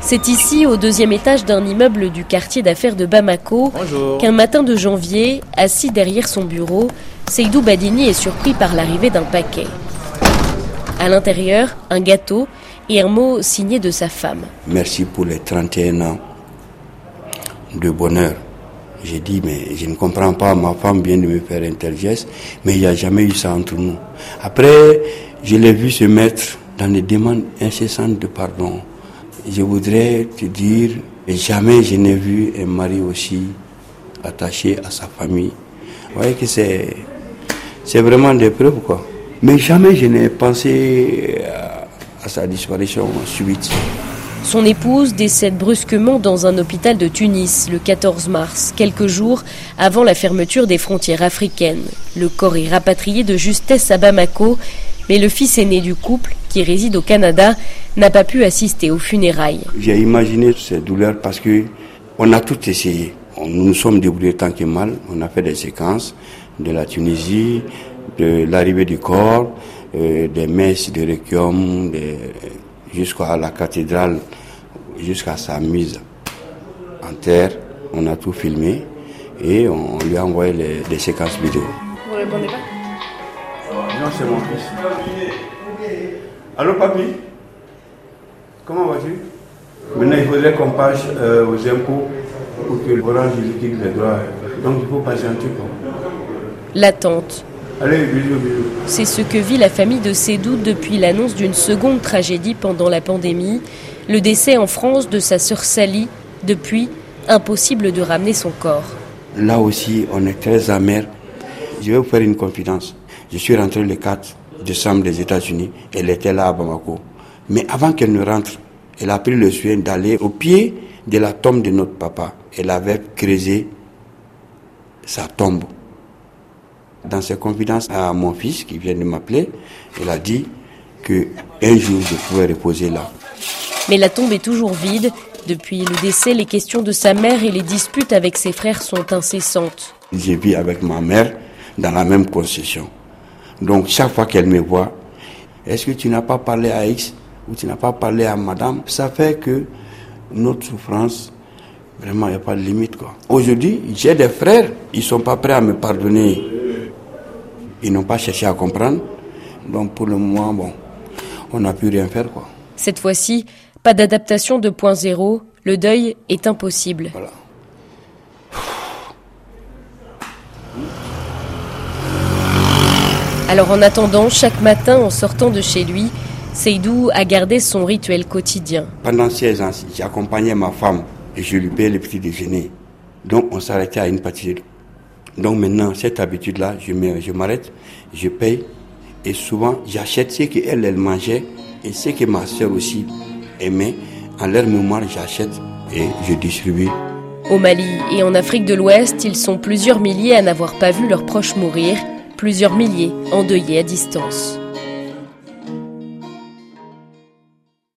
C'est ici, au deuxième étage d'un immeuble du quartier d'affaires de Bamako, qu'un matin de janvier, assis derrière son bureau, Seydou Badini est surpris par l'arrivée d'un paquet. À l'intérieur, un gâteau et un mot signé de sa femme. Merci pour les 31 ans de bonheur. J'ai dit, mais je ne comprends pas, ma femme vient de me faire un tel geste, mais il n'y a jamais eu ça entre nous. Après, je l'ai vu se mettre dans des demandes incessantes de pardon. Je voudrais te dire, jamais je n'ai vu un mari aussi attaché à sa famille. Vous voyez que c'est, c'est vraiment des preuves, quoi. Mais jamais je n'ai pensé à sa disparition subite. Son épouse décède brusquement dans un hôpital de Tunis le 14 mars, quelques jours avant la fermeture des frontières africaines. Le corps est rapatrié de justesse à Bamako, mais le fils aîné du couple, qui réside au Canada, n'a pas pu assister aux funérailles. J'ai imaginé ces douleurs parce que on a tout essayé. Nous nous sommes débrouillés tant que mal. On a fait des séquences de la Tunisie, de l'arrivée du corps, euh, des messes de requiem, jusqu'à la cathédrale, jusqu'à sa mise en terre. On a tout filmé et on lui a envoyé les, des séquences vidéo. Vous répondez pas? Non, c'est mon fils. Allô, papy Comment vas-tu? Maintenant, il faudrait qu'on passe euh, aux impôts pour que l'orange liquide les droits. Donc, il faut patienter. L'attente. Allez, bisous, bisous. C'est ce que vit la famille de Sédou depuis l'annonce d'une seconde tragédie pendant la pandémie, le décès en France de sa sœur Sally. Depuis, impossible de ramener son corps. Là aussi, on est très amer. Je vais vous faire une confidence. Je suis rentré le 4 décembre des États-Unis. Elle était là à Bamako. Mais avant qu'elle ne rentre, elle a pris le soin d'aller au pied de la tombe de notre papa. Elle avait creusé sa tombe. Dans ses confidences à mon fils qui vient de m'appeler, elle a dit que un jour je pouvais reposer là. Mais la tombe est toujours vide. Depuis le décès, les questions de sa mère et les disputes avec ses frères sont incessantes. J'ai vis avec ma mère dans la même concession. Donc chaque fois qu'elle me voit, est-ce que tu n'as pas parlé à X ou tu n'as pas parlé à madame? Ça fait que notre souffrance, vraiment, il n'y a pas de limite. quoi. Aujourd'hui, j'ai des frères, ils ne sont pas prêts à me pardonner. Ils n'ont pas cherché à comprendre. Donc pour le moment, bon, on n'a pu rien faire. quoi. Cette fois-ci, pas d'adaptation de point zéro, le deuil est impossible. Voilà. Alors en attendant, chaque matin en sortant de chez lui, Seydou a gardé son rituel quotidien. Pendant 16 ans, j'accompagnais ma femme et je lui payais le petit déjeuner. Donc on s'arrêtait à une pâtisserie. Donc maintenant, cette habitude-là, je m'arrête, je paye et souvent j'achète ce qu'elle, elle mangeait et ce que ma soeur aussi aimait. En leur mémoire, j'achète et je distribue. Au Mali et en Afrique de l'Ouest, ils sont plusieurs milliers à n'avoir pas vu leurs proches mourir, plusieurs milliers endeuillés à distance.